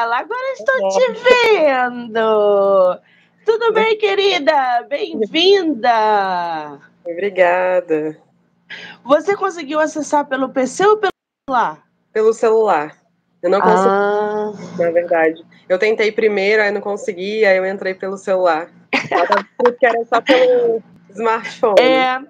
ela, agora estou te vendo. Tudo bem, querida? Bem-vinda. Obrigada. Você conseguiu acessar pelo PC ou pelo celular? Pelo celular. Eu não consegui, ah. na verdade. Eu tentei primeiro, aí não consegui, aí eu entrei pelo celular. Porque era só pelo smartphone. É,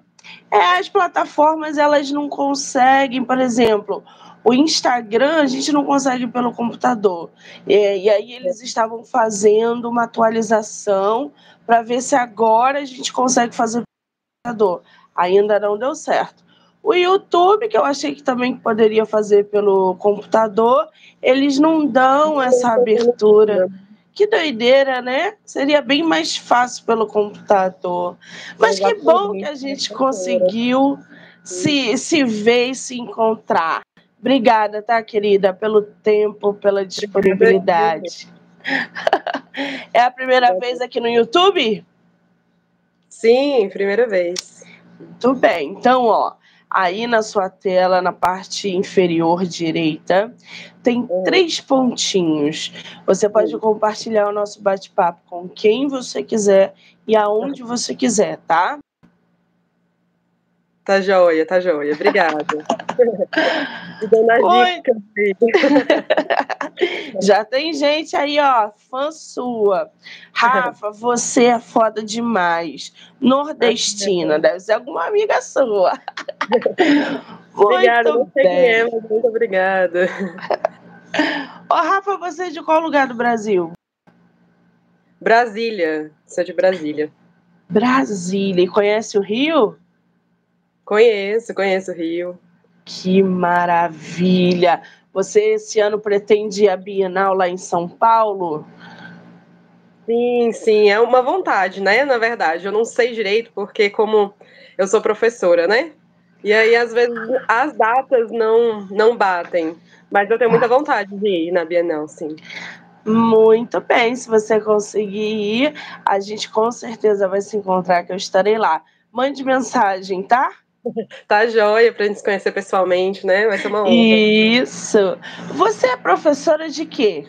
é, as plataformas elas não conseguem, por exemplo, o Instagram a gente não consegue pelo computador. É, e aí eles estavam fazendo uma atualização para ver se agora a gente consegue fazer pelo computador. Ainda não deu certo. O YouTube, que eu achei que também poderia fazer pelo computador, eles não dão essa abertura. Que doideira, né? Seria bem mais fácil pelo computador. Mas que bom que a gente conseguiu se, se ver e se encontrar. Obrigada, tá, querida, pelo tempo, pela disponibilidade. É a primeira vez aqui no YouTube? Sim, primeira vez. Muito bem. Então, ó, aí na sua tela, na parte inferior direita, tem uhum. três pontinhos. Você pode compartilhar o nosso bate-papo com quem você quiser e aonde você quiser, tá? Tá joia, tá joia. Obrigada. Já tem gente aí, ó, fã sua. Rafa, você é foda demais. Nordestina, deve ser alguma amiga sua. obrigada, muito bem. É, muito obrigada. Ó, Rafa, você é de qual lugar do Brasil? Brasília, sou de Brasília. Brasília, e conhece o Rio? Conheço, conheço o Rio. Que maravilha! Você esse ano pretende a Bienal lá em São Paulo? Sim, sim, é uma vontade, né? Na verdade, eu não sei direito, porque como eu sou professora, né? E aí, às vezes, as datas não, não batem. Mas eu tenho muita vontade de ir na Bienal, sim. Muito bem, se você conseguir ir, a gente com certeza vai se encontrar, que eu estarei lá. Mande mensagem, tá? Tá joia pra gente se conhecer pessoalmente, né? Vai ser uma honra. Isso. Você é professora de quê?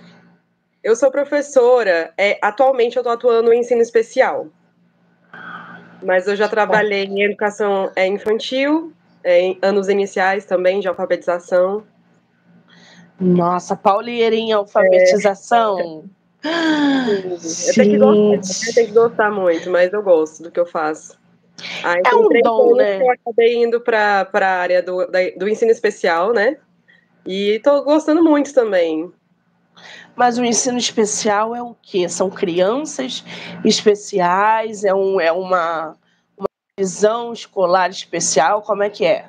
Eu sou professora. É, atualmente eu tô atuando em ensino especial. Mas eu já trabalhei em educação é, infantil, é, em anos iniciais também, de alfabetização. Nossa, Paulieira em alfabetização. É. Eu tenho que, gostar, eu tenho que gostar muito, mas eu gosto do que eu faço. Ah, é um dom, né? Eu acabei indo para a área do, da, do ensino especial, né? E estou gostando muito também. Mas o ensino especial é o quê? São crianças especiais? É, um, é uma, uma visão escolar especial? Como é que é?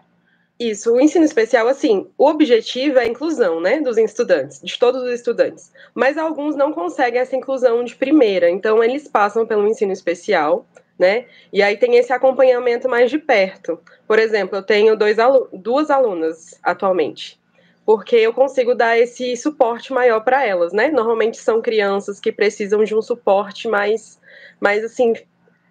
Isso, o ensino especial, assim, o objetivo é a inclusão, né, dos estudantes, de todos os estudantes. Mas alguns não conseguem essa inclusão de primeira, então eles passam pelo ensino especial, né? E aí tem esse acompanhamento mais de perto. Por exemplo, eu tenho dois alu duas alunas atualmente, porque eu consigo dar esse suporte maior para elas, né? Normalmente são crianças que precisam de um suporte mais, mais assim,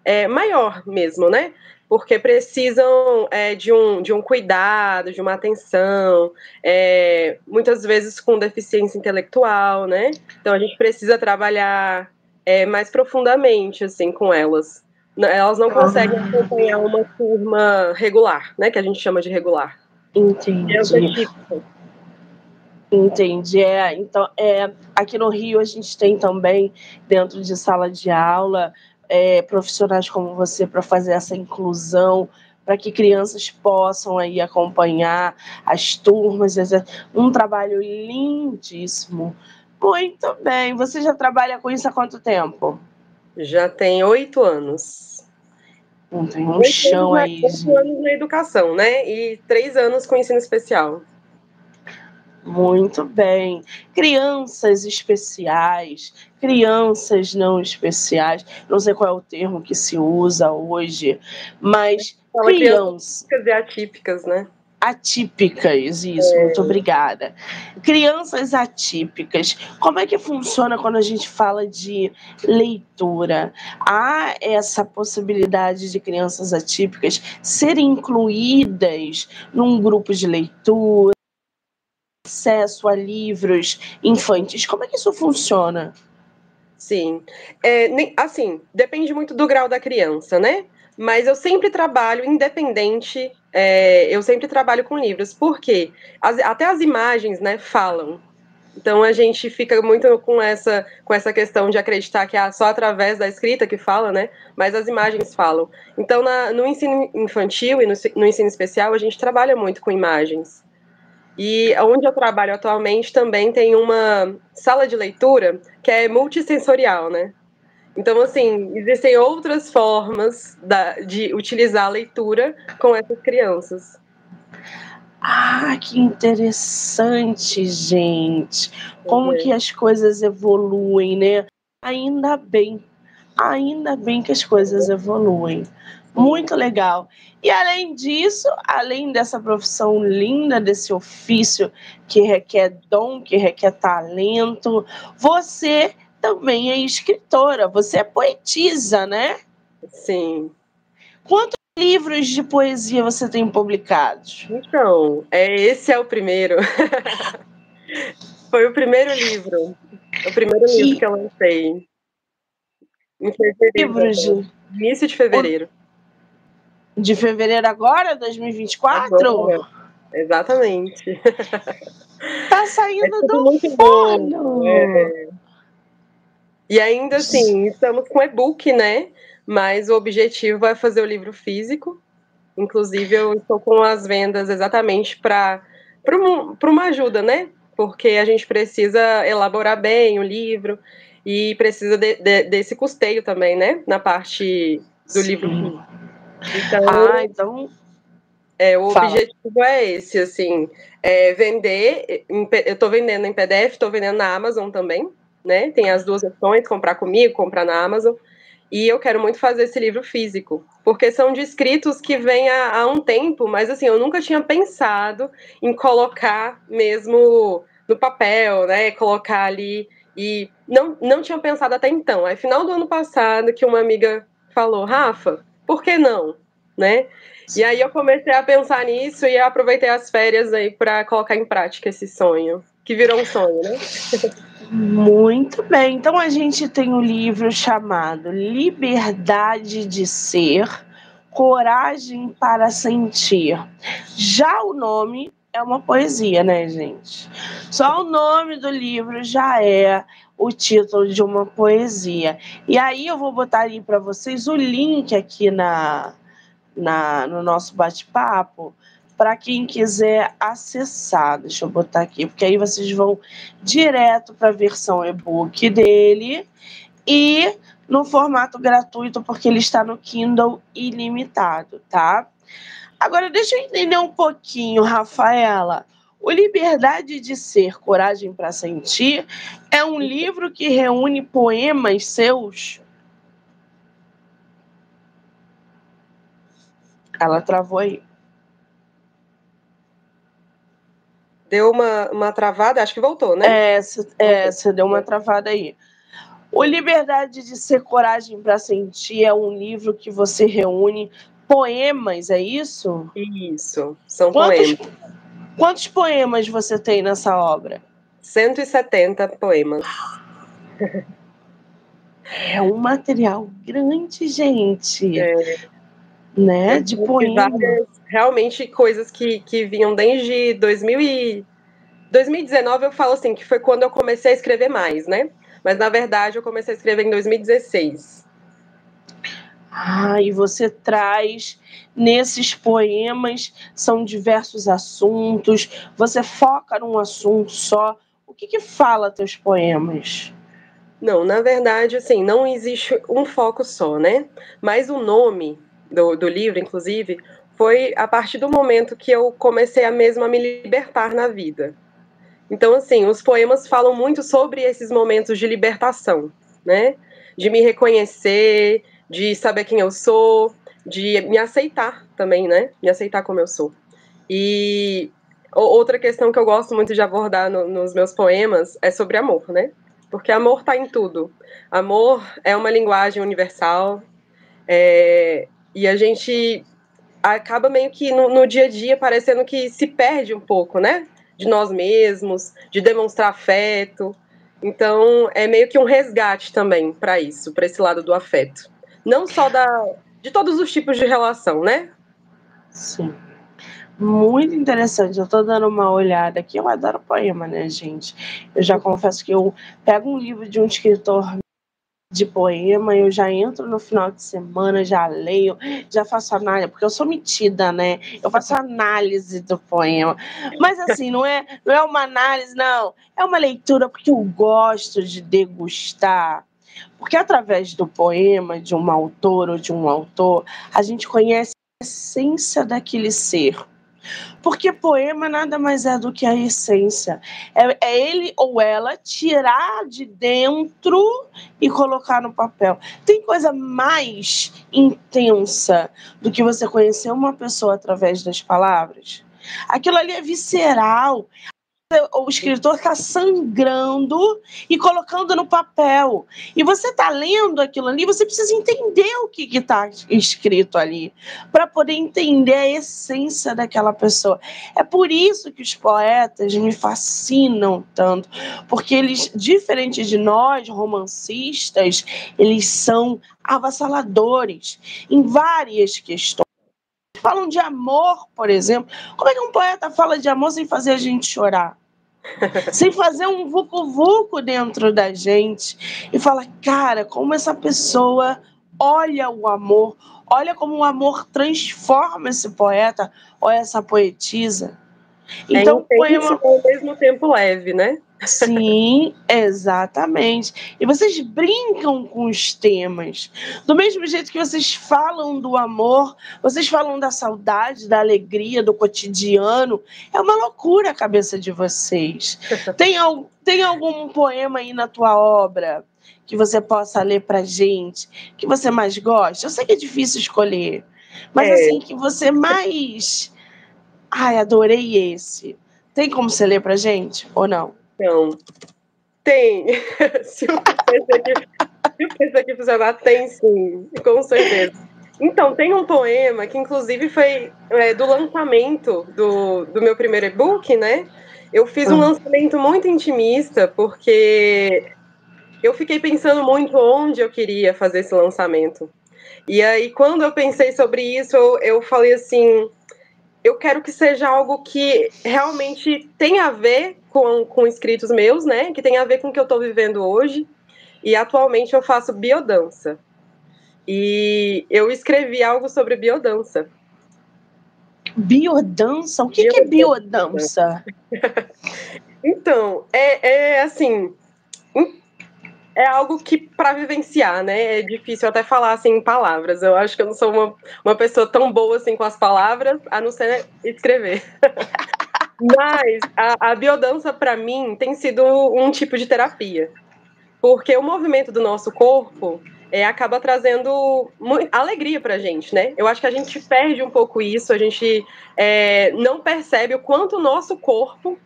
é, maior mesmo, né? Porque precisam é, de, um, de um cuidado, de uma atenção, é, muitas vezes com deficiência intelectual, né? Então a gente precisa trabalhar é, mais profundamente assim com elas. Elas não conseguem ah. acompanhar uma turma regular, né? Que a gente chama de regular. Entendi. É Entendi. É, então, é, aqui no Rio a gente tem também, dentro de sala de aula, é, profissionais como você para fazer essa inclusão, para que crianças possam aí acompanhar as turmas. Um trabalho lindíssimo. Muito bem. Você já trabalha com isso há quanto tempo? Já tem oito anos. Não tem um chão aí. Oito anos na educação, né? E três anos com ensino especial. Muito bem. Crianças especiais, crianças não especiais, não sei qual é o termo que se usa hoje, mas crianças. Crianças atípicas, né? Atípicas, isso, é. muito obrigada. Crianças atípicas, como é que funciona quando a gente fala de leitura? Há essa possibilidade de crianças atípicas serem incluídas num grupo de leitura? acesso a livros infantis? Como é que isso funciona? Sim. É, assim, depende muito do grau da criança, né? Mas eu sempre trabalho independente, é, eu sempre trabalho com livros, porque as, até as imagens, né, falam. Então a gente fica muito com essa, com essa questão de acreditar que é só através da escrita que fala, né? Mas as imagens falam. Então na, no ensino infantil e no, no ensino especial a gente trabalha muito com imagens. E onde eu trabalho atualmente também tem uma sala de leitura que é multissensorial, né? Então, assim, existem outras formas da, de utilizar a leitura com essas crianças. Ah, que interessante, gente. Como uhum. que as coisas evoluem, né? Ainda bem. Ainda bem que as coisas evoluem. Muito legal. E além disso, além dessa profissão linda, desse ofício que requer dom, que requer talento, você também é escritora, você é poetisa, né? Sim. Quantos livros de poesia você tem publicados? Então, é, esse é o primeiro. Foi o primeiro livro. O primeiro que... livro que eu lancei. Em fevereiro. Livros de... Início de fevereiro. De fevereiro agora, 2024? Agora. Exatamente. Tá saindo é do forno. É. E ainda assim, estamos com e-book, né? Mas o objetivo é fazer o livro físico. Inclusive, eu estou com as vendas exatamente para uma ajuda, né? Porque a gente precisa elaborar bem o livro e precisa de, de, desse custeio também, né? Na parte do Sim. livro. Então, ah, então... É, o Fala. objetivo é esse, assim, é vender, eu estou vendendo em PDF, estou vendendo na Amazon também, né? Tem as duas opções, comprar comigo, comprar na Amazon. E eu quero muito fazer esse livro físico, porque são de escritos que vêm há, há um tempo, mas assim, eu nunca tinha pensado em colocar mesmo no papel, né? Colocar ali. E não, não tinha pensado até então. Aí, final do ano passado, que uma amiga falou, Rafa, por que não? Né? E aí eu comecei a pensar nisso e aproveitei as férias aí para colocar em prática esse sonho, que virou um sonho, né? Muito bem. Então a gente tem um livro chamado Liberdade de Ser, Coragem para Sentir. Já o nome é uma poesia, né, gente? Só o nome do livro já é o título de uma poesia. E aí eu vou botar aí para vocês o link aqui na, na no nosso bate-papo para quem quiser acessar. Deixa eu botar aqui, porque aí vocês vão direto para a versão e-book dele e no formato gratuito, porque ele está no Kindle ilimitado, tá? Agora, deixa eu entender um pouquinho, Rafaela. O Liberdade de Ser, Coragem para Sentir é um livro que reúne poemas seus. Ela travou aí. Deu uma, uma travada, acho que voltou, né? É, é você deu uma travada aí. O Liberdade de Ser Coragem para Sentir é um livro que você reúne poemas, é isso? Isso, são Quantos... poemas. Quantos poemas você tem nessa obra? 170 poemas. É um material grande, gente. É. Né? De poemas. Realmente coisas que, que vinham desde 2000 e... 2019, eu falo assim, que foi quando eu comecei a escrever mais, né? Mas na verdade eu comecei a escrever em 2016. Ah, e você traz nesses poemas, são diversos assuntos, você foca num assunto só. O que, que fala teus poemas? Não, na verdade, assim, não existe um foco só, né? Mas o nome do, do livro, inclusive, foi a partir do momento que eu comecei a mesmo a me libertar na vida. Então, assim, os poemas falam muito sobre esses momentos de libertação, né? De me reconhecer, de saber quem eu sou, de me aceitar também, né? Me aceitar como eu sou. E outra questão que eu gosto muito de abordar no, nos meus poemas é sobre amor, né? Porque amor está em tudo. Amor é uma linguagem universal é, e a gente acaba meio que no, no, dia a dia parecendo que se perde um pouco, né? De nós mesmos, de demonstrar afeto. Então, é meio que um resgate também para isso, para esse lado do afeto. Não só da de todos os tipos de relação, né? Sim. Muito interessante. Eu estou dando uma olhada aqui. Eu adoro poema, né, gente? Eu já confesso que eu pego um livro de um escritor de poema, eu já entro no final de semana, já leio, já faço análise, porque eu sou metida, né? Eu faço análise do poema. Mas assim, não é, não é uma análise, não. É uma leitura porque eu gosto de degustar. Porque através do poema de um autor ou de um autor, a gente conhece a essência daquele ser. Porque poema nada mais é do que a essência. É, é, ele ou ela tirar de dentro e colocar no papel. Tem coisa mais intensa do que você conhecer uma pessoa através das palavras? Aquilo ali é visceral o escritor está sangrando e colocando no papel. E você está lendo aquilo ali, você precisa entender o que está escrito ali, para poder entender a essência daquela pessoa. É por isso que os poetas me fascinam tanto, porque eles, diferente de nós, romancistas, eles são avassaladores em várias questões falam de amor, por exemplo. Como é que um poeta fala de amor sem fazer a gente chorar? Sem fazer um vucu-vucu dentro da gente e fala, cara, como essa pessoa olha o amor, olha como o amor transforma esse poeta ou essa poetisa. É então, é poema... ao mesmo tempo leve, né? Sim, exatamente. E vocês brincam com os temas. Do mesmo jeito que vocês falam do amor, vocês falam da saudade, da alegria, do cotidiano. É uma loucura a cabeça de vocês. Tem, tem algum poema aí na tua obra que você possa ler pra gente, que você mais gosta? Eu sei que é difícil escolher, mas é. assim, que você mais. Ai, adorei esse. Tem como você ler pra gente ou não? Então, tem. se o PC aqui, funcionar, tem sim, com certeza. Então, tem um poema que, inclusive, foi é, do lançamento do, do meu primeiro e-book, né? Eu fiz um ah. lançamento muito intimista, porque eu fiquei pensando muito onde eu queria fazer esse lançamento. E aí, quando eu pensei sobre isso, eu, eu falei assim: eu quero que seja algo que realmente tenha a ver com, com inscritos meus, né? Que tenha a ver com o que eu estou vivendo hoje. E atualmente eu faço biodança. E eu escrevi algo sobre biodança. Biodança? O que, biodança. que é biodança? então, é, é assim, é algo que para vivenciar, né? É difícil até falar assim em palavras. Eu acho que eu não sou uma, uma pessoa tão boa assim com as palavras, a não ser escrever. Mas a, a biodança para mim tem sido um tipo de terapia, porque o movimento do nosso corpo é, acaba trazendo alegria para a gente, né? Eu acho que a gente perde um pouco isso, a gente é, não percebe o quanto o nosso corpo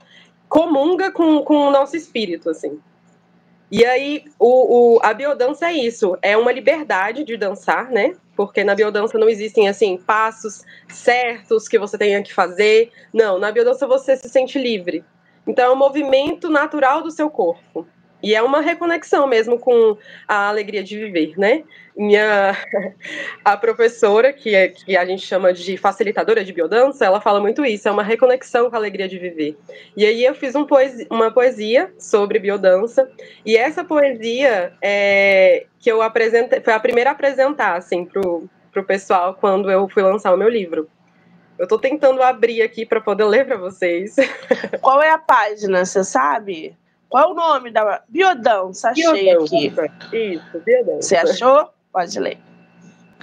comunga com, com o nosso espírito, assim. E aí, o, o, a biodança é isso, é uma liberdade de dançar, né? Porque na biodança não existem, assim, passos certos que você tenha que fazer. Não, na biodança você se sente livre. Então, é um movimento natural do seu corpo. E é uma reconexão mesmo com a alegria de viver, né? Minha a professora, que, é, que a gente chama de facilitadora de biodança, ela fala muito isso, é uma reconexão com a alegria de viver. E aí eu fiz um poesia, uma poesia sobre biodança, e essa poesia é, que eu apresentei, foi a primeira a apresentar, assim, pro, pro pessoal quando eu fui lançar o meu livro. Eu estou tentando abrir aqui para poder ler para vocês. Qual é a página, você sabe? Qual é o nome da. Biodança, achei Biodança. aqui. Isso, Biodança. Você achou? Pode ler.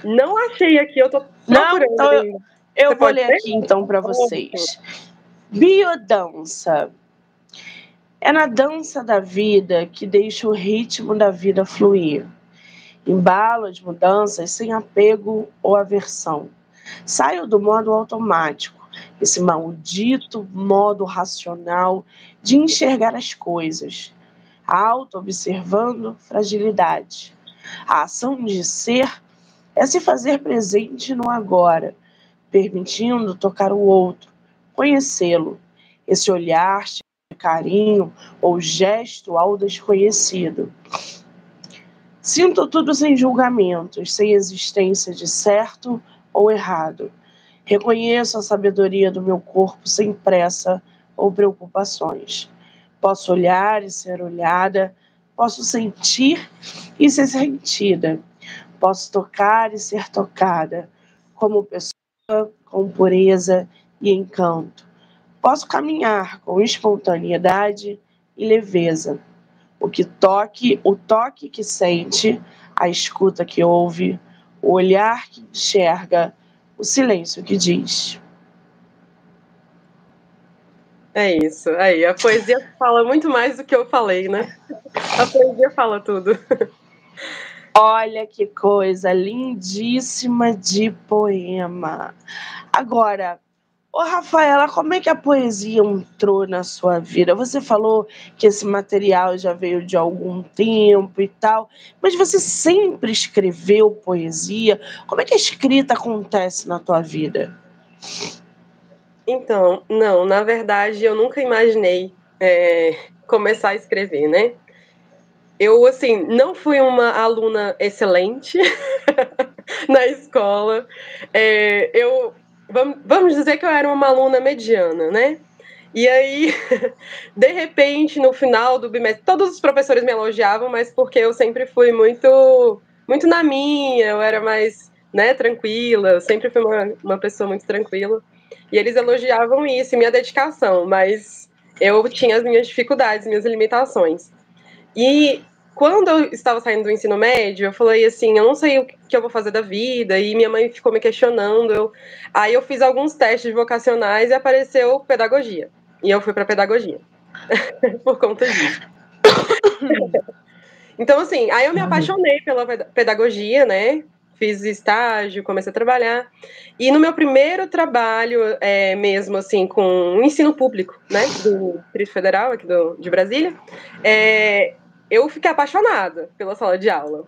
Não achei aqui, eu tô Não, então eu, eu vou ler, aqui então para vocês. Biodança. É na dança da vida que deixa o ritmo da vida fluir. Embalo as mudanças sem apego ou aversão. Saio do modo automático esse maldito modo racional de enxergar as coisas, auto-observando fragilidade. A ação de ser é se fazer presente no agora, permitindo tocar o outro, conhecê-lo, esse olhar de carinho ou gesto ao desconhecido. Sinto tudo sem julgamentos, sem existência de certo ou errado. Reconheço a sabedoria do meu corpo sem pressa ou preocupações. Posso olhar e ser olhada, posso sentir e ser sentida, posso tocar e ser tocada, como pessoa com pureza e encanto. Posso caminhar com espontaneidade e leveza. O que toque, o toque que sente, a escuta que ouve, o olhar que enxerga, o silêncio que diz. É isso. Aí, a poesia fala muito mais do que eu falei, né? A poesia fala tudo. Olha que coisa lindíssima de poema. Agora, Ô, Rafaela, como é que a poesia entrou na sua vida? Você falou que esse material já veio de algum tempo e tal, mas você sempre escreveu poesia? Como é que a escrita acontece na tua vida? Então, não, na verdade, eu nunca imaginei é, começar a escrever, né? Eu, assim, não fui uma aluna excelente na escola. É, eu vamos dizer que eu era uma aluna mediana, né? E aí, de repente, no final do bimestre, todos os professores me elogiavam, mas porque eu sempre fui muito, muito na minha, eu era mais, né, tranquila, eu sempre fui uma, uma pessoa muito tranquila. E eles elogiavam isso, minha dedicação, mas eu tinha as minhas dificuldades, minhas limitações. E quando eu estava saindo do ensino médio, eu falei assim, eu não sei o que eu vou fazer da vida, e minha mãe ficou me questionando. Eu... Aí eu fiz alguns testes vocacionais e apareceu pedagogia. E eu fui para pedagogia. Por conta disso. então, assim, aí eu me apaixonei pela pedagogia, né? Fiz estágio, comecei a trabalhar. E no meu primeiro trabalho, é, mesmo assim, com ensino público, né? Do Distrito Federal, aqui do, de Brasília, é, eu fiquei apaixonada pela sala de aula.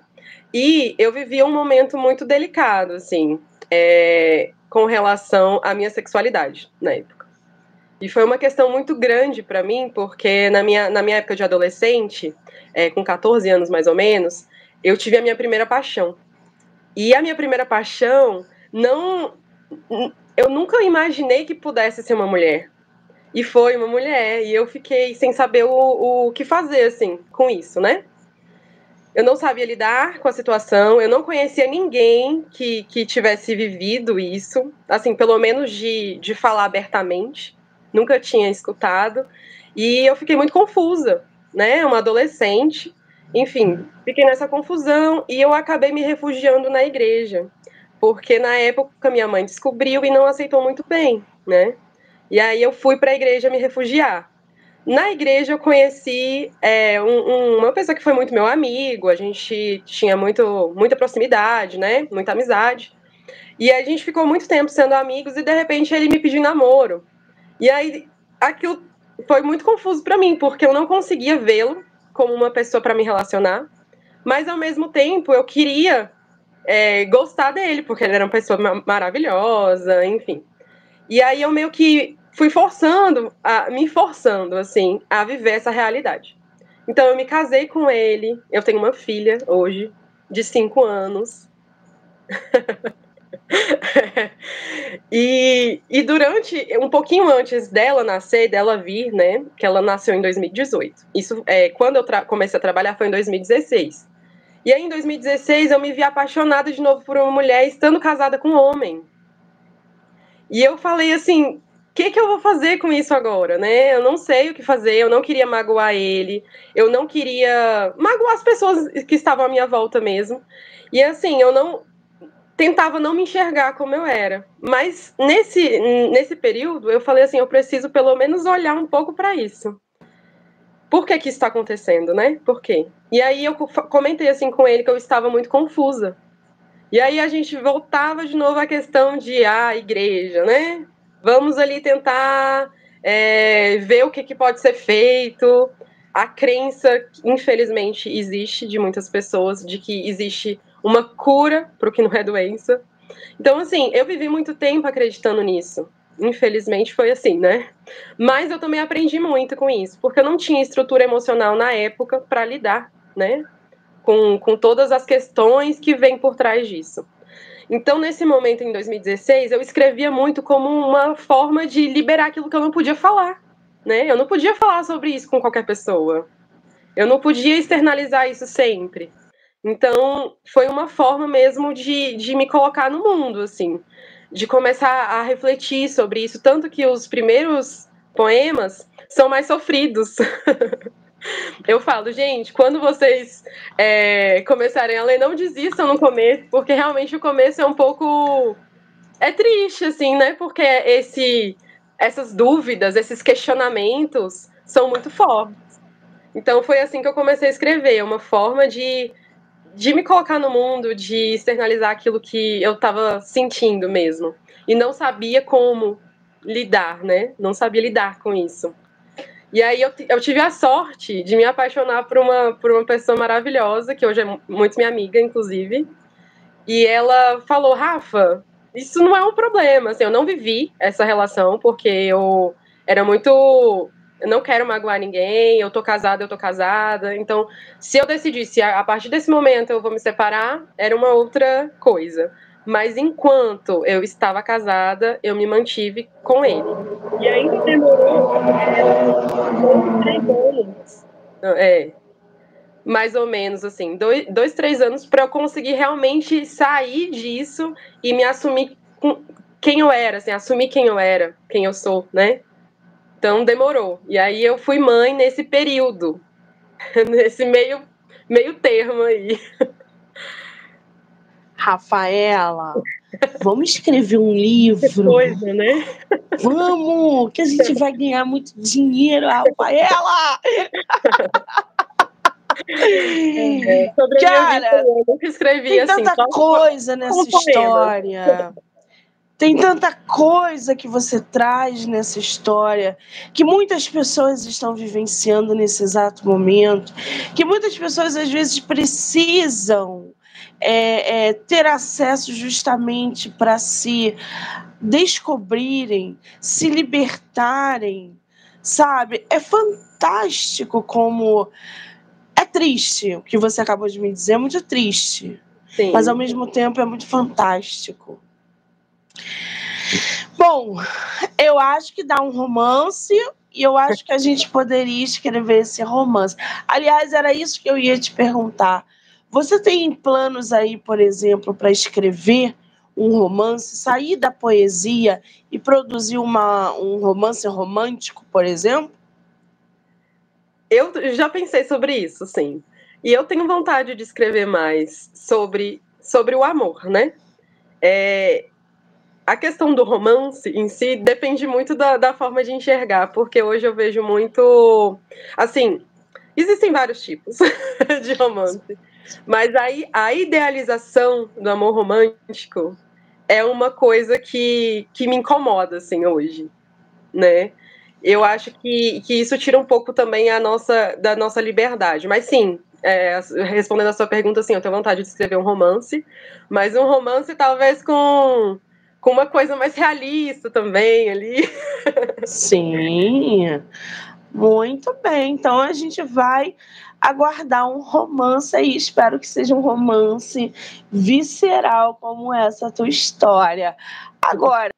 E eu vivia um momento muito delicado, assim, é, com relação à minha sexualidade na época. E foi uma questão muito grande para mim, porque na minha, na minha época de adolescente, é, com 14 anos mais ou menos, eu tive a minha primeira paixão. E a minha primeira paixão não. Eu nunca imaginei que pudesse ser uma mulher. E foi uma mulher, e eu fiquei sem saber o, o que fazer, assim, com isso, né? Eu não sabia lidar com a situação, eu não conhecia ninguém que, que tivesse vivido isso, assim, pelo menos de, de falar abertamente, nunca tinha escutado, e eu fiquei muito confusa, né? Uma adolescente, enfim, fiquei nessa confusão e eu acabei me refugiando na igreja, porque na época minha mãe descobriu e não aceitou muito bem, né? E aí eu fui para a igreja me refugiar. Na igreja eu conheci é, um, um, uma pessoa que foi muito meu amigo, a gente tinha muito, muita proximidade, né? Muita amizade. E a gente ficou muito tempo sendo amigos e de repente ele me pediu namoro. E aí aquilo foi muito confuso para mim, porque eu não conseguia vê-lo como uma pessoa para me relacionar, mas ao mesmo tempo eu queria é, gostar dele, porque ele era uma pessoa maravilhosa, enfim. E aí eu meio que fui forçando, a, me forçando, assim, a viver essa realidade. Então eu me casei com ele, eu tenho uma filha hoje, de cinco anos. e, e durante, um pouquinho antes dela nascer, dela vir, né, que ela nasceu em 2018. Isso, é, quando eu comecei a trabalhar foi em 2016. E aí em 2016 eu me vi apaixonada de novo por uma mulher estando casada com um homem. E eu falei assim, o que, que eu vou fazer com isso agora, né? Eu não sei o que fazer, eu não queria magoar ele, eu não queria magoar as pessoas que estavam à minha volta mesmo. E assim, eu não tentava não me enxergar como eu era. Mas nesse, nesse período, eu falei assim, eu preciso pelo menos olhar um pouco para isso. Por que que isso está acontecendo, né? Por quê? E aí eu comentei assim com ele que eu estava muito confusa. E aí a gente voltava de novo à questão de a ah, igreja, né? Vamos ali tentar é, ver o que, que pode ser feito. A crença, infelizmente, existe de muitas pessoas de que existe uma cura para o que não é doença. Então, assim, eu vivi muito tempo acreditando nisso. Infelizmente foi assim, né? Mas eu também aprendi muito com isso, porque eu não tinha estrutura emocional na época para lidar, né? Com, com todas as questões que vêm por trás disso. Então, nesse momento, em 2016, eu escrevia muito como uma forma de liberar aquilo que eu não podia falar, né? Eu não podia falar sobre isso com qualquer pessoa. Eu não podia externalizar isso sempre. Então, foi uma forma mesmo de, de me colocar no mundo, assim de começar a refletir sobre isso, tanto que os primeiros poemas são mais sofridos. Eu falo, gente, quando vocês é, começarem a ler, não desistam no começo, porque realmente o começo é um pouco. É triste, assim, né? Porque esse, essas dúvidas, esses questionamentos são muito fortes. Então foi assim que eu comecei a escrever, uma forma de de me colocar no mundo, de externalizar aquilo que eu estava sentindo mesmo. E não sabia como lidar, né? Não sabia lidar com isso. E aí eu, eu tive a sorte de me apaixonar por uma, por uma pessoa maravilhosa, que hoje é muito minha amiga, inclusive. E ela falou, Rafa, isso não é um problema. Assim, eu não vivi essa relação, porque eu era muito eu não quero magoar ninguém, eu tô casada, eu tô casada. Então, se eu decidisse a partir desse momento eu vou me separar, era uma outra coisa. Mas enquanto eu estava casada, eu me mantive com ele. E ainda demorou é, três anos. É, mais ou menos assim, dois, dois três anos para eu conseguir realmente sair disso e me assumir com quem eu era, assim, assumir quem eu era, quem eu sou, né? Então demorou. E aí eu fui mãe nesse período, nesse meio, meio termo aí. Rafaela, vamos escrever um livro. Que coisa, né? Vamos, que a gente vai ganhar muito dinheiro, Rafaela! É, sobre Cara, eu nunca escrevi tem assim. tanta coisa nessa história. Tem tanta coisa que você traz nessa história, que muitas pessoas estão vivenciando nesse exato momento, que muitas pessoas às vezes precisam é, é, ter acesso justamente para se descobrirem, se libertarem, sabe? É fantástico como. É triste o que você acabou de me dizer, é muito triste. Sim. Mas ao mesmo tempo é muito fantástico. Bom, eu acho que dá um romance e eu acho que a gente poderia escrever esse romance. Aliás, era isso que eu ia te perguntar. Você tem planos aí, por exemplo, para escrever um romance, sair da poesia e produzir uma, um romance romântico, por exemplo? Eu já pensei sobre isso, sim. E eu tenho vontade de escrever mais sobre, sobre o amor, né? É, a questão do romance em si depende muito da, da forma de enxergar, porque hoje eu vejo muito. Assim, existem vários tipos de romance, mas aí a idealização do amor romântico é uma coisa que, que me incomoda, assim, hoje, né? Eu acho que, que isso tira um pouco também a nossa, da nossa liberdade. Mas sim, é, respondendo a sua pergunta, sim, eu tenho vontade de escrever um romance, mas um romance talvez com com uma coisa mais realista também ali. Sim, muito bem. Então a gente vai aguardar um romance aí. Espero que seja um romance visceral como essa tua história. Agora,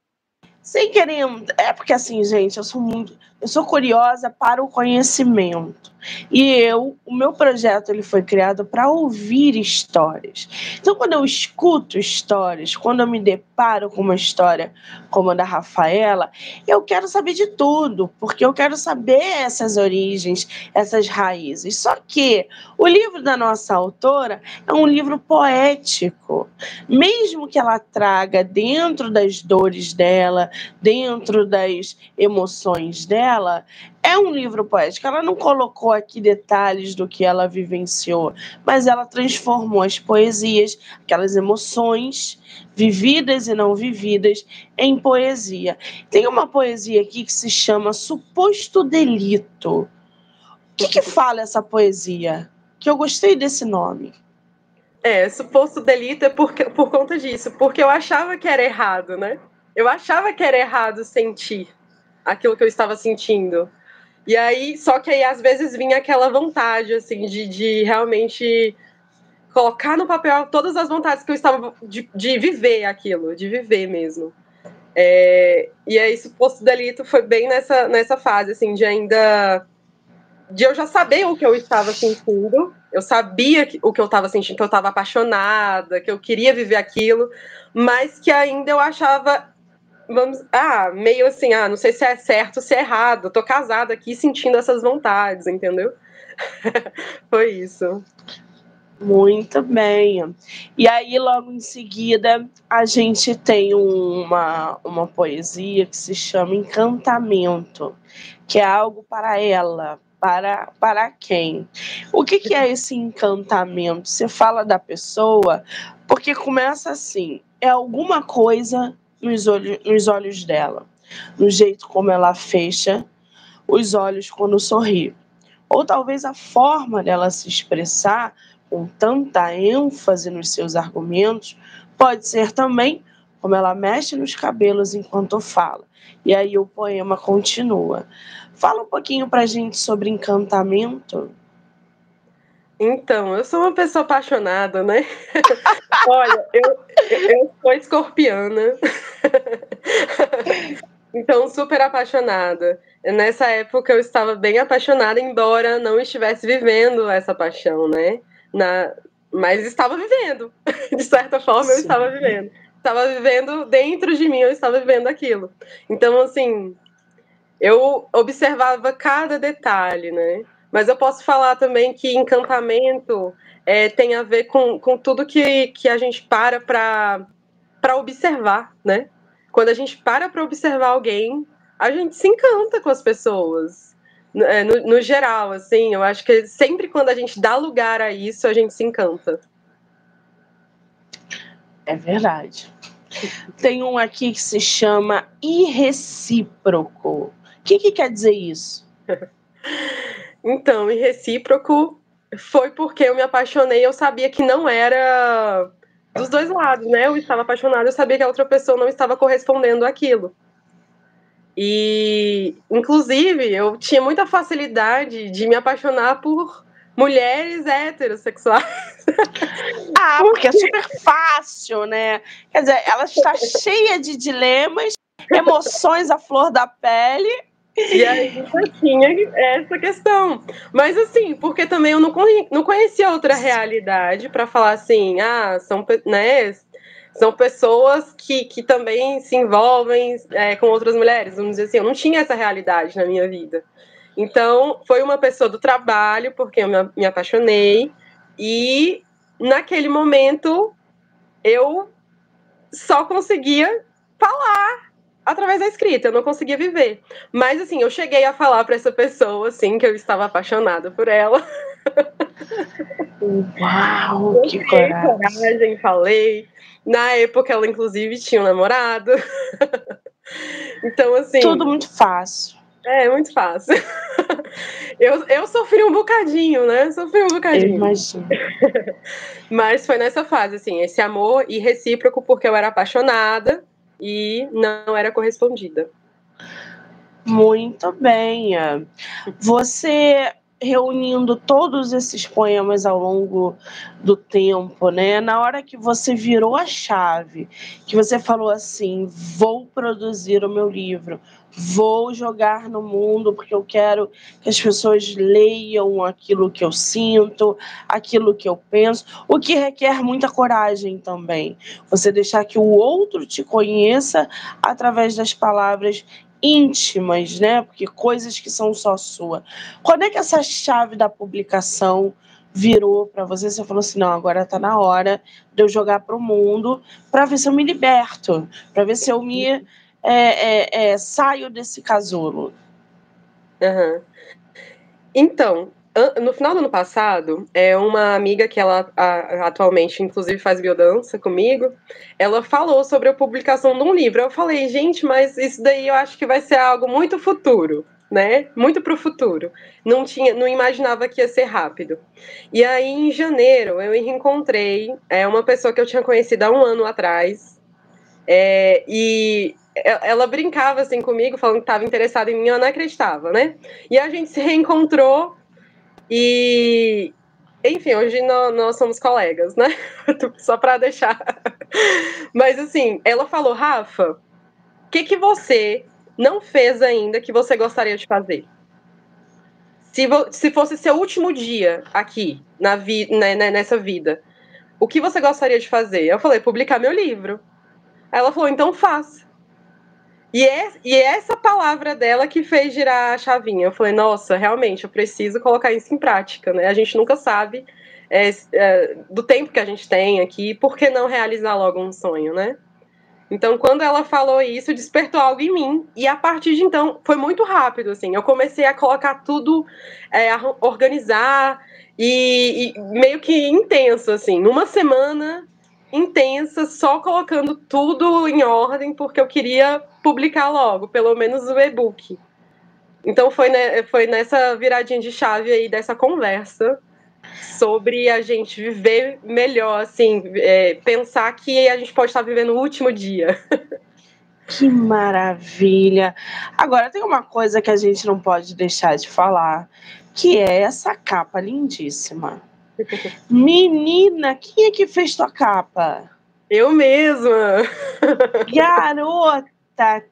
sem querer, é porque assim, gente, eu sou muito eu sou curiosa para o conhecimento. E eu, o meu projeto ele foi criado para ouvir histórias. Então, quando eu escuto histórias, quando eu me deparo com uma história como a da Rafaela, eu quero saber de tudo, porque eu quero saber essas origens, essas raízes. Só que o livro da nossa autora é um livro poético. Mesmo que ela traga dentro das dores dela, dentro das emoções dela, dela é um livro poético. Ela não colocou aqui detalhes do que ela vivenciou, mas ela transformou as poesias, aquelas emoções vividas e não vividas, em poesia. Tem uma poesia aqui que se chama Suposto Delito. O que, que fala essa poesia? Que eu gostei desse nome. É, suposto delito é por, por conta disso, porque eu achava que era errado, né? eu achava que era errado sentir aquilo que eu estava sentindo. E aí, só que aí às vezes vinha aquela vontade, assim, de, de realmente colocar no papel todas as vontades que eu estava de, de viver aquilo, de viver mesmo. É, e aí, esse posto delito foi bem nessa, nessa fase, assim, de ainda. de eu já saber o que eu estava sentindo, eu sabia que, o que eu estava sentindo, que eu estava apaixonada, que eu queria viver aquilo, mas que ainda eu achava vamos, ah, meio assim, ah, não sei se é certo ou se é errado, tô casada aqui sentindo essas vontades, entendeu? Foi isso. Muito bem. E aí, logo em seguida, a gente tem uma, uma poesia que se chama Encantamento, que é algo para ela, para, para quem? O que, que é esse encantamento? Você fala da pessoa, porque começa assim: é alguma coisa nos, olhos, nos olhos dela, no jeito como ela fecha os olhos quando sorri. Ou talvez a forma dela se expressar com tanta ênfase nos seus argumentos pode ser também como ela mexe nos cabelos enquanto fala. E aí o poema continua. Fala um pouquinho pra gente sobre encantamento. Então, eu sou uma pessoa apaixonada, né? Olha, eu, eu sou escorpiana. então, super apaixonada. Nessa época eu estava bem apaixonada, embora não estivesse vivendo essa paixão, né? Na... Mas estava vivendo. De certa forma, Sim. eu estava vivendo. Estava vivendo dentro de mim, eu estava vivendo aquilo. Então, assim, eu observava cada detalhe, né? Mas eu posso falar também que encantamento é, tem a ver com, com tudo que, que a gente para para observar, né? Quando a gente para para observar alguém, a gente se encanta com as pessoas. É, no, no, geral, assim, eu acho que sempre quando a gente dá lugar a isso, a gente se encanta. É verdade. Tem um aqui que se chama irrecíproco. O que, que quer dizer isso? Então, e recíproco foi porque eu me apaixonei, eu sabia que não era dos dois lados, né? Eu estava apaixonada, eu sabia que a outra pessoa não estava correspondendo àquilo. E, inclusive, eu tinha muita facilidade de me apaixonar por mulheres heterossexuais. Ah, porque é super fácil, né? Quer dizer, ela está cheia de dilemas, emoções à flor da pele e aí tinha essa questão. Mas assim, porque também eu não, conhecia outra realidade para falar assim, ah, são, né, são pessoas que, que também se envolvem é, com outras mulheres, vamos dizer assim, eu não tinha essa realidade na minha vida. Então, foi uma pessoa do trabalho, porque eu me apaixonei, e naquele momento eu só conseguia falar através da escrita, eu não conseguia viver. Mas assim, eu cheguei a falar para essa pessoa assim que eu estava apaixonada por ela. Uau, que coragem. coragem, falei. Na época ela inclusive tinha um namorado. então assim, tudo muito fácil. É, muito fácil. Eu, eu sofri um bocadinho, né? Sofri um bocadinho. Eu imagino. Mas foi nessa fase, assim, esse amor irrecíproco, porque eu era apaixonada, e não era correspondida. Muito bem. Você reunindo todos esses poemas ao longo do tempo, né? Na hora que você virou a chave, que você falou assim: vou produzir o meu livro, vou jogar no mundo porque eu quero que as pessoas leiam aquilo que eu sinto, aquilo que eu penso, o que requer muita coragem também. Você deixar que o outro te conheça através das palavras íntimas, né? Porque coisas que são só sua. Quando é que essa chave da publicação virou para você? Você falou assim: não, agora está na hora de eu jogar para o mundo para ver se eu me liberto, para ver se eu me é, é, é, saio desse casulo? Uhum. Então, no final do ano passado, é uma amiga que ela a, atualmente, inclusive, faz biodança comigo, ela falou sobre a publicação de um livro. Eu falei, gente, mas isso daí eu acho que vai ser algo muito futuro, né? Muito para o futuro. Não tinha, não imaginava que ia ser rápido. E aí, em janeiro, eu reencontrei é uma pessoa que eu tinha conhecido há um ano atrás. É, e ela brincava assim comigo, falando que estava interessada em mim, eu não acreditava, né? E a gente se reencontrou e, enfim, hoje nós, nós somos colegas, né? Só para deixar. Mas assim, ela falou, Rafa, o que, que você não fez ainda que você gostaria de fazer? Se, se fosse seu último dia aqui, na vi, né, né, nessa vida, o que você gostaria de fazer? Eu falei, publicar meu livro. Ela falou, então faça. E, é, e é essa palavra dela que fez girar a chavinha. Eu falei, nossa, realmente, eu preciso colocar isso em prática, né? A gente nunca sabe é, é, do tempo que a gente tem aqui, por que não realizar logo um sonho, né? Então, quando ela falou isso, despertou algo em mim. E a partir de então, foi muito rápido, assim. Eu comecei a colocar tudo, é, a organizar, e, e meio que intenso, assim. Numa semana intensa, só colocando tudo em ordem, porque eu queria publicar logo, pelo menos o e-book. Então foi, né, foi nessa viradinha de chave aí dessa conversa sobre a gente viver melhor, assim, é, pensar que a gente pode estar vivendo o último dia. Que maravilha! Agora tem uma coisa que a gente não pode deixar de falar, que é essa capa lindíssima. Menina, quem é que fez tua capa? Eu mesma. Garota,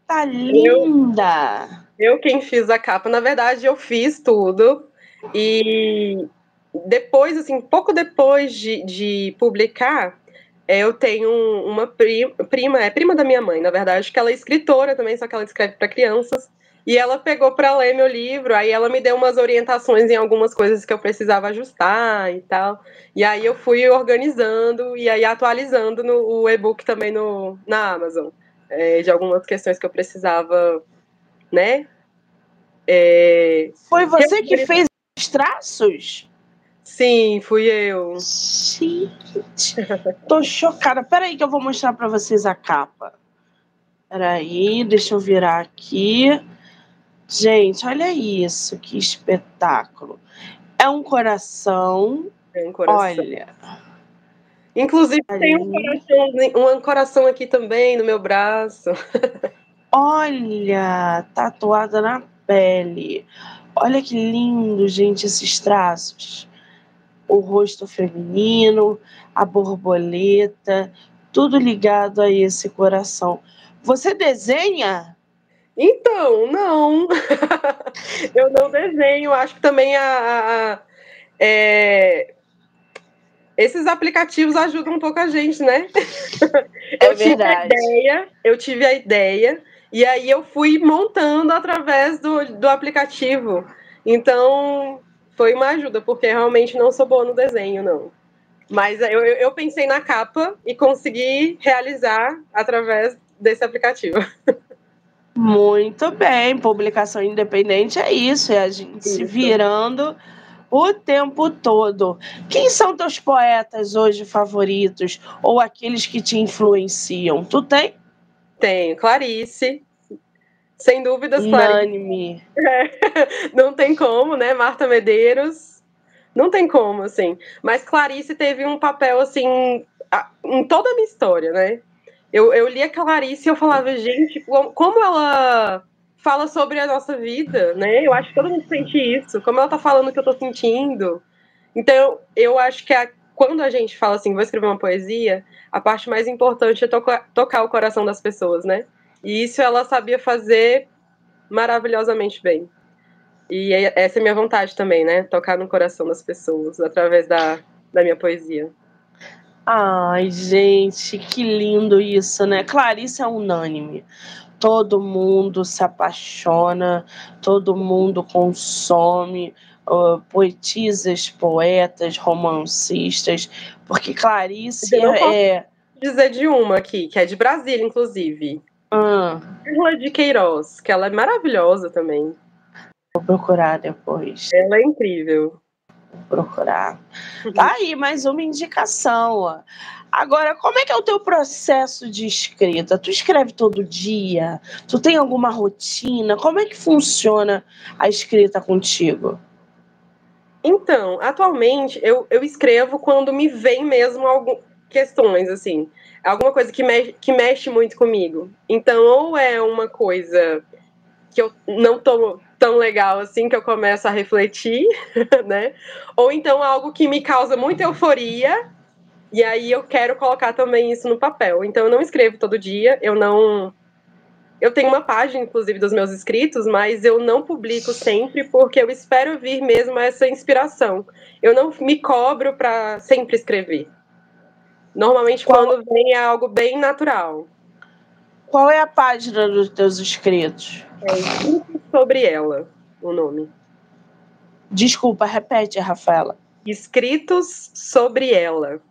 tá linda. Eu, eu quem fiz a capa, na verdade, eu fiz tudo. E depois, assim, pouco depois de, de publicar, eu tenho uma prima, prima, é prima da minha mãe, na verdade, que ela é escritora também, só que ela escreve para crianças. E ela pegou para ler meu livro, aí ela me deu umas orientações em algumas coisas que eu precisava ajustar e tal. E aí eu fui organizando e aí atualizando no, o e-book também no, na Amazon, é, de algumas questões que eu precisava, né? É, Foi você que fez os traços? Sim, fui eu. Gente, tô chocada. Peraí que eu vou mostrar para vocês a capa. Peraí, deixa eu virar aqui. Gente, olha isso, que espetáculo. É um coração. É um coração. Olha. Inclusive, tem um coração, um coração aqui também no meu braço. Olha, tatuada na pele. Olha que lindo, gente, esses traços. O rosto feminino, a borboleta, tudo ligado a esse coração. Você desenha? Então, não. eu não desenho. Acho que também a, a, a é... esses aplicativos ajudam um pouco a gente, né? É eu tive a ideia, eu tive a ideia, e aí eu fui montando através do, do aplicativo. Então, foi uma ajuda, porque realmente não sou boa no desenho, não. Mas eu, eu pensei na capa e consegui realizar através desse aplicativo. Muito bem, publicação independente é isso, é a gente isso. se virando o tempo todo. Quem são teus poetas hoje favoritos ou aqueles que te influenciam? Tu tem? Tenho, Clarice. Sem dúvidas, Unânime. Clarice. É, não tem como, né? Marta Medeiros. Não tem como, assim. Mas Clarice teve um papel, assim, em toda a minha história, né? Eu, eu li a Clarice e eu falava, gente, como ela fala sobre a nossa vida, né? Eu acho que todo mundo sente isso, como ela tá falando o que eu tô sentindo. Então, eu acho que a, quando a gente fala assim, vou escrever uma poesia, a parte mais importante é tocar, o coração das pessoas, né? E isso ela sabia fazer maravilhosamente bem. E é, essa é a minha vontade também, né? Tocar no coração das pessoas através da, da minha poesia. Ai, gente, que lindo isso, né? Clarice é unânime. Todo mundo se apaixona, todo mundo consome uh, poetisas, poetas, romancistas, porque Clarice é. dizer de uma aqui, que é de Brasília, inclusive. Ah. Carla de Queiroz, que ela é maravilhosa também. Vou procurar depois. Ela é incrível procurar. Tá aí mais uma indicação. Agora, como é que é o teu processo de escrita? Tu escreve todo dia? Tu tem alguma rotina? Como é que funciona a escrita contigo? Então, atualmente eu, eu escrevo quando me vem mesmo algum, questões, assim. Alguma coisa que, me que mexe muito comigo. Então, ou é uma coisa que eu não tô tão legal assim que eu começo a refletir, né? Ou então algo que me causa muita euforia e aí eu quero colocar também isso no papel. Então eu não escrevo todo dia, eu não eu tenho uma página, inclusive, dos meus escritos, mas eu não publico sempre porque eu espero vir mesmo essa inspiração. Eu não me cobro para sempre escrever. Normalmente, Qual... quando vem, é algo bem natural. Qual é a página dos teus escritos? É sobre ela, o nome. Desculpa, repete, Rafaela. Escritos sobre ela.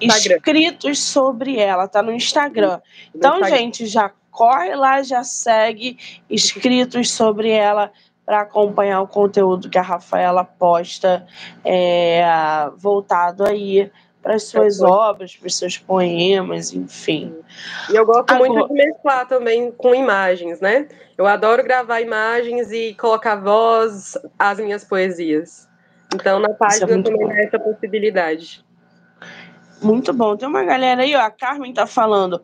Instagram. Escritos sobre ela, tá no Instagram. Então, Instagram. gente, já corre lá, já segue Escritos sobre ela para acompanhar o conteúdo que a Rafaela posta é, voltado aí para as suas obras, para os seus poemas, enfim. E eu gosto Agora... muito de mesclar também com imagens, né? Eu adoro gravar imagens e colocar voz às minhas poesias. Então, na página é também há essa possibilidade. Muito bom. Tem uma galera aí, ó, a Carmen tá falando.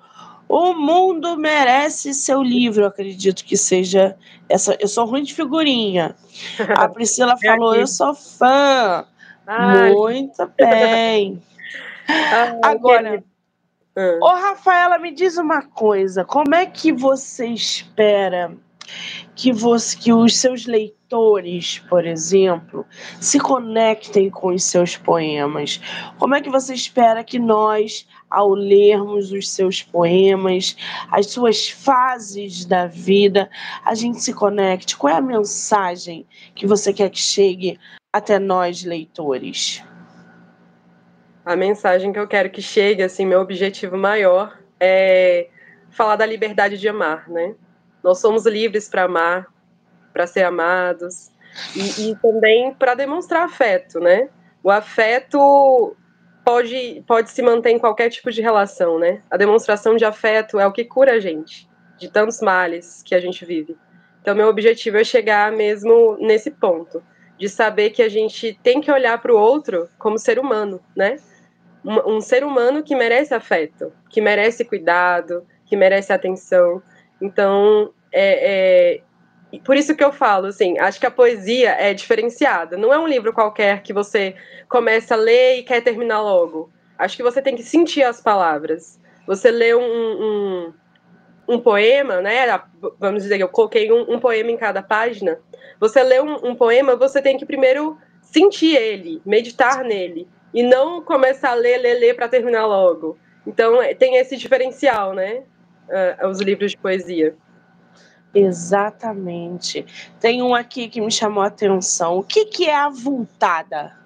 O mundo merece seu livro, eu acredito que seja essa. Eu sou ruim de figurinha. A Priscila é falou: eu sou fã. Ai. Muito bem. Ai, Agora, hum. ô Rafaela, me diz uma coisa: como é que você espera que, você, que os seus leitores, por exemplo, se conectem com os seus poemas? Como é que você espera que nós, ao lermos os seus poemas, as suas fases da vida, a gente se conecte? Qual é a mensagem que você quer que chegue até nós, leitores? A mensagem que eu quero que chegue, assim, meu objetivo maior é falar da liberdade de amar, né? Nós somos livres para amar, para ser amados e, e também para demonstrar afeto, né? O afeto pode, pode se manter em qualquer tipo de relação, né? A demonstração de afeto é o que cura a gente de tantos males que a gente vive. Então, meu objetivo é chegar mesmo nesse ponto, de saber que a gente tem que olhar para o outro como ser humano, né? Um, um, ser humano que merece afeto, que merece cuidado, que merece atenção. Então, é, é, por isso que eu falo, assim, acho que a poesia é diferenciada. Não é um livro qualquer que você começa a ler e quer terminar logo. Acho que você tem que sentir as palavras. Você lê um, um, um poema, né? Vamos dizer, eu coloquei um, um poema em cada página. Você lê um, poema, você tem que primeiro sentir ele, meditar nele. E não começar a ler, ler, ler para terminar logo. Então, tem esse diferencial, né? Uh, os livros de poesia. Exatamente. Tem um aqui que me chamou a atenção. O que, que é avultada?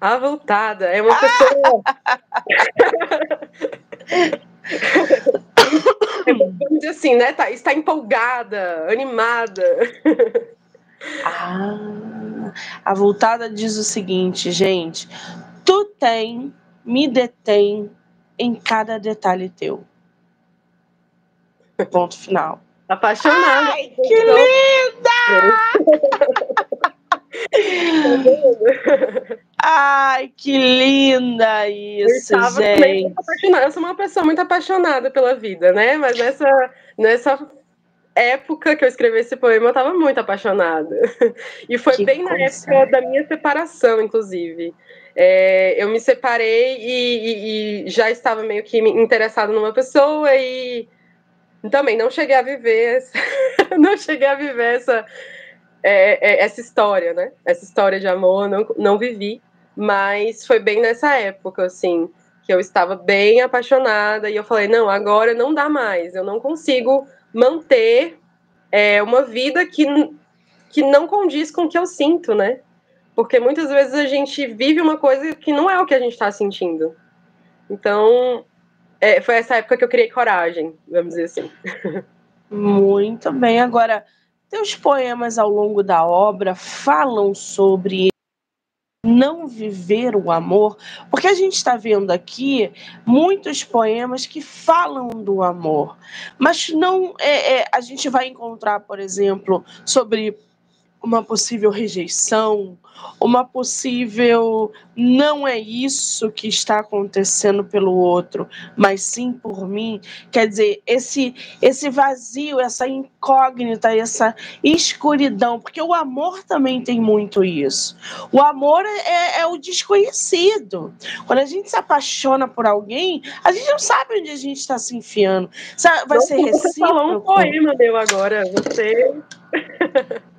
Avultada é uma pessoa. Vamos dizer assim, né? Tá, está empolgada, animada. ah, a voltada diz o seguinte, gente: tu tem, me detém em cada detalhe teu. Ponto final. Apaixonada. Ai, que linda! Ai, que linda isso, eu gente. Eu sou uma pessoa muito apaixonada pela vida, né? Mas nessa, nessa época que eu escrevi esse poema, eu estava muito apaixonada. E foi que bem coisa. na época da minha separação, inclusive. É, eu me separei e, e, e, já estava meio que interessada numa pessoa e também não cheguei a viver, essa, não cheguei a viver essa, é, é, essa história, né? Essa história de amor, não, não vivi, mas foi bem nessa época, assim, que eu estava bem apaixonada e eu falei, não, agora não dá mais, eu não consigo manter é, uma vida que, que não condiz com o que eu sinto, né? Porque muitas vezes a gente vive uma coisa que não é o que a gente está sentindo. Então, é, foi essa época que eu criei coragem, vamos dizer assim. Muito bem. Agora, teus poemas ao longo da obra falam sobre não viver o amor, porque a gente está vendo aqui muitos poemas que falam do amor, mas não é, é, a gente vai encontrar, por exemplo, sobre uma possível rejeição, uma possível não é isso que está acontecendo pelo outro, mas sim por mim. Quer dizer, esse esse vazio, essa incógnita, essa escuridão, porque o amor também tem muito isso. O amor é, é o desconhecido. Quando a gente se apaixona por alguém, a gente não sabe onde a gente está se enfiando. Vai ser recíproco. Você falou um poema meu agora. Você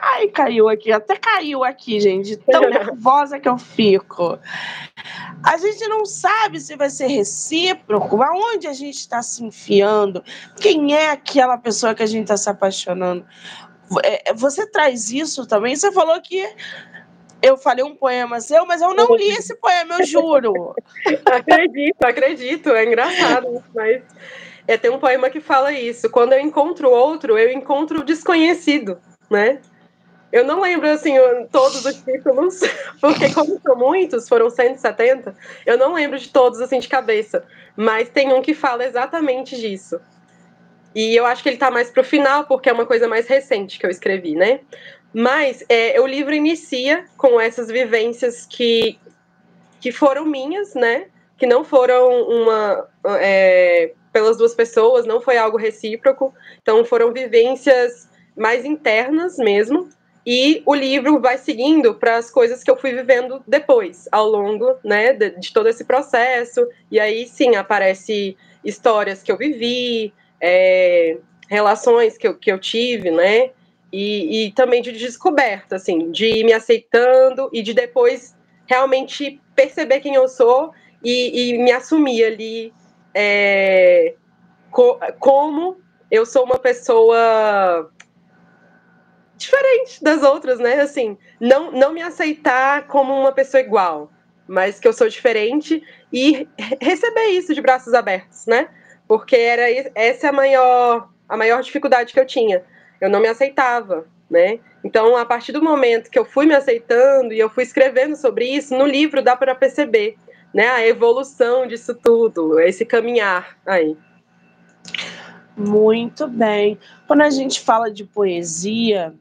Ai, caiu aqui, até caiu aqui, gente. Tão nervosa que eu fico. A gente não sabe se vai ser recíproco, aonde a gente está se enfiando, quem é aquela pessoa que a gente está se apaixonando. É, você traz isso também? Você falou que eu falei um poema seu, mas eu não li esse poema, eu juro. acredito, acredito, é engraçado, mas é, tem um poema que fala isso. Quando eu encontro outro, eu encontro o desconhecido, né? Eu não lembro, assim, todos os títulos, porque como são muitos, foram 170, eu não lembro de todos, assim, de cabeça. Mas tem um que fala exatamente disso. E eu acho que ele tá mais pro final, porque é uma coisa mais recente que eu escrevi, né? Mas é, o livro inicia com essas vivências que, que foram minhas, né? Que não foram uma... É, pelas duas pessoas, não foi algo recíproco. Então foram vivências mais internas mesmo, e o livro vai seguindo para as coisas que eu fui vivendo depois, ao longo né, de, de, todo esse processo. E aí sim aparece histórias que eu vivi, é, relações que eu, que eu tive, né? E, e também de descoberta, assim, de ir me aceitando e de depois realmente perceber quem eu sou e, e me assumir ali é, co como eu sou uma pessoa diferente das outras, né? Assim, não, não me aceitar como uma pessoa igual, mas que eu sou diferente e receber isso de braços abertos, né? Porque era essa é a maior a maior dificuldade que eu tinha. Eu não me aceitava, né? Então, a partir do momento que eu fui me aceitando e eu fui escrevendo sobre isso, no livro dá para perceber, né, a evolução disso tudo, esse caminhar aí. Muito bem. Quando a gente fala de poesia,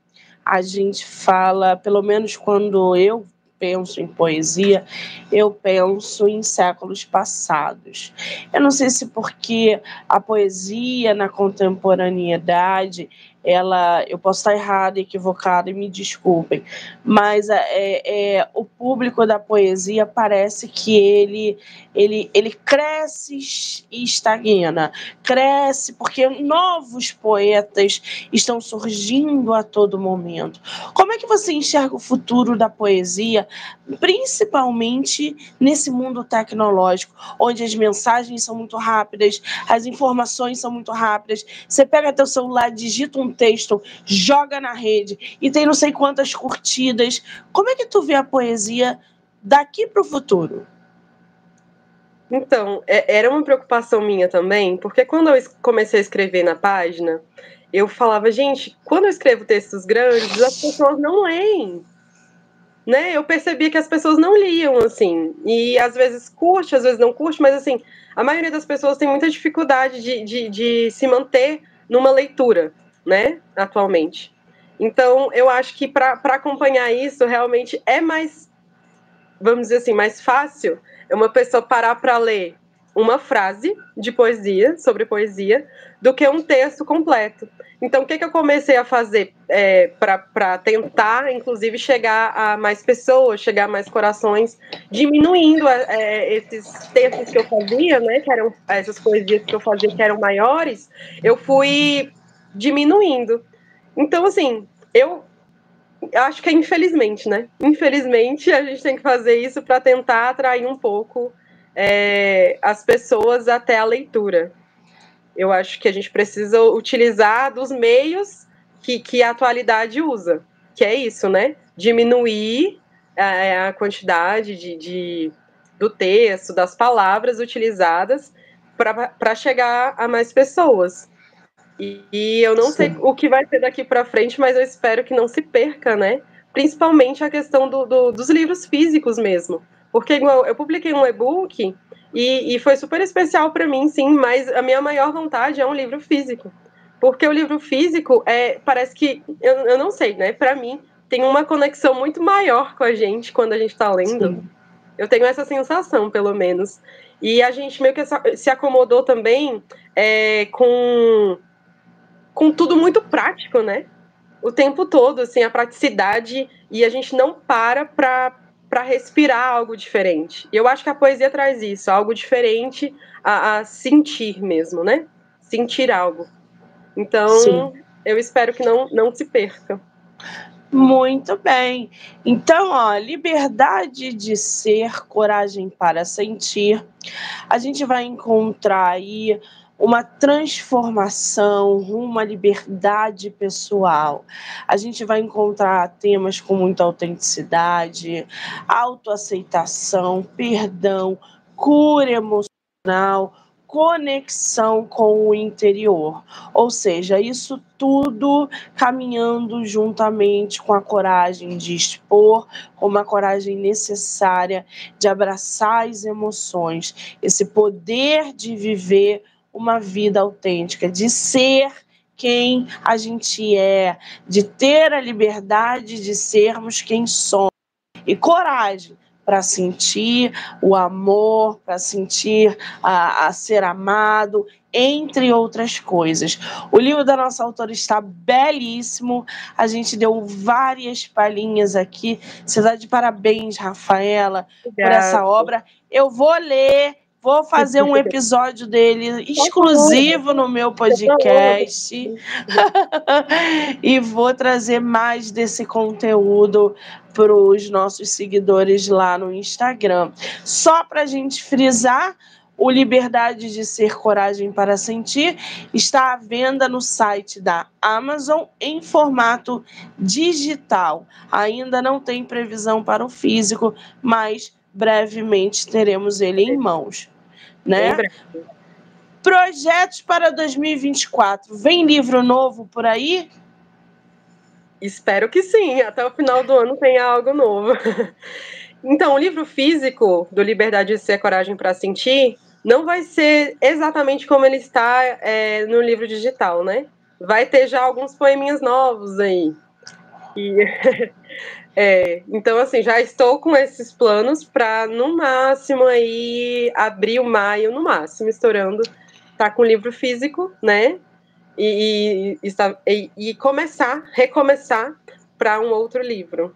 a gente fala, pelo menos quando eu penso em poesia, eu penso em séculos passados. Eu não sei se porque a poesia na contemporaneidade ela, eu posso estar errada, equivocada, e me desculpem, mas é, é, é, o público da poesia parece que ele, ele, ele cresce e estagna, cresce porque novos poetas estão surgindo a todo momento. Como é que você enxerga o futuro da poesia, principalmente nesse mundo tecnológico, onde as mensagens são muito rápidas, as informações são muito rápidas, você pega teu celular, digita um texto, joga na rede e tem não sei quantas curtidas. Como é que tu vê a poesia daqui para o futuro? Então, é, era uma preocupação minha também, porque quando eu comecei a escrever na página, eu falava, gente, quando eu escrevo textos grandes, as pessoas não leem. Né? Eu percebia que as pessoas não liam, assim, e às vezes curte, às vezes não curte, mas assim, a maioria das pessoas tem muita dificuldade de, de, de se manter numa leitura né, atualmente. Então, eu acho que para acompanhar isso, realmente é mais, vamos dizer assim, mais fácil é uma pessoa parar para ler uma frase de poesia, sobre poesia, do que um texto completo. Então, o que, que eu comecei a fazer é, para tentar, inclusive, chegar a mais pessoas, chegar a mais corações, diminuindo é, esses textos que eu fazia, né, que eram essas poesias que eu fazia que eram maiores, eu fui diminuindo. Então, assim, eu acho que é infelizmente, né? Infelizmente, a gente tem que fazer isso para tentar atrair um pouco é, as pessoas até a leitura. Eu acho que a gente precisa utilizar dos meios que, que a atualidade usa, que é isso, né? Diminuir a, a quantidade de, de, do texto, das palavras utilizadas para chegar a mais pessoas. E, eu não Sim. sei o que vai ser daqui para frente, mas eu espero que não se perca, né? Principalmente a questão do, do, dos livros físicos mesmo. Porque igual, eu publiquei um e-book e, e foi super especial para mim, sim, mas a minha maior vontade é um livro físico. Porque o livro físico é, parece que, eu, eu não sei, né? Para mim, tem uma conexão muito maior com a gente quando a gente está lendo. Sim. Eu tenho essa sensação, pelo menos. E a gente meio que se acomodou também é, com, com tudo muito prático, né? O tempo todo, assim, a praticidade, e a gente não para para respirar algo diferente. E eu acho que a poesia traz isso, algo diferente a, a sentir mesmo, né? Sentir algo. Então, Sim. eu espero que não, não se perca. Muito bem. Então, ó, liberdade de ser, coragem para sentir. A gente vai encontrar aí uma transformação, uma liberdade pessoal. A gente vai encontrar temas com muita autenticidade, autoaceitação, perdão, cura emocional, conexão com o interior. Ou seja, isso tudo caminhando juntamente com a coragem de expor, com uma coragem necessária de abraçar as emoções, esse poder de viver uma vida autêntica, de ser quem a gente é, de ter a liberdade de sermos quem somos. E coragem para sentir o amor, para sentir a, a, ser amado, entre outras coisas. O livro da nossa autora está belíssimo. A gente deu várias palhinhas aqui. Você está de parabéns, Rafaela, Obrigada. por essa obra. Eu vou ler Vou fazer um episódio dele exclusivo no meu podcast. E vou trazer mais desse conteúdo para os nossos seguidores lá no Instagram. Só para a gente frisar, o Liberdade de Ser Coragem para Sentir está à venda no site da Amazon em formato digital. Ainda não tem previsão para o físico, mas brevemente teremos ele em mãos, né? Projetos para 2024. Vem livro novo por aí? Espero que sim, até o final do ano tenha algo novo. Então, o livro físico do Liberdade de Ser Coragem para Sentir não vai ser exatamente como ele está é, no livro digital, né? Vai ter já alguns poeminhas novos aí. E É, então, assim, já estou com esses planos para, no máximo, aí, abril, maio, no máximo, estourando, tá com livro físico, né? E, e, e, e começar, recomeçar para um outro livro.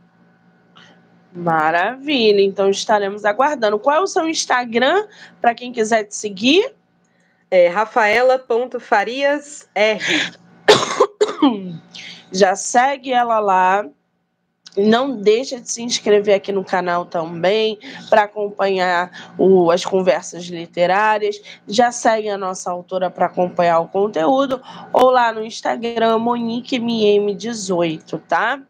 Maravilha, então estaremos aguardando. Qual é o seu Instagram para quem quiser te seguir? É rafaela.fariasr. Já segue ela lá não deixa de se inscrever aqui no canal também para acompanhar o, as conversas literárias. Já segue a nossa autora para acompanhar o conteúdo ou lá no Instagram MoniqueMM18, tá?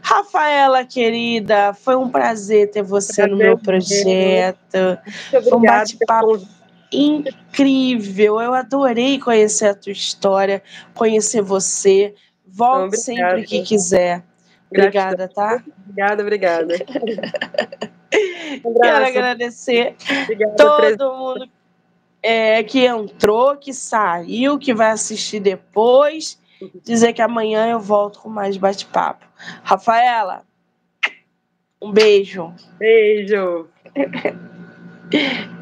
Rafaela, querida, foi um prazer ter você prazer no meu projeto. Foi um bate-papo incrível. Eu adorei conhecer a tua história, conhecer você. Volte sempre que quiser. Obrigada, tá? Obrigada, obrigada. Quero agradecer Obrigada, todo mundo é, que entrou, que saiu, que vai assistir depois. Dizer que amanhã eu volto com mais bate-papo. Rafaela, um beijo. Beijo.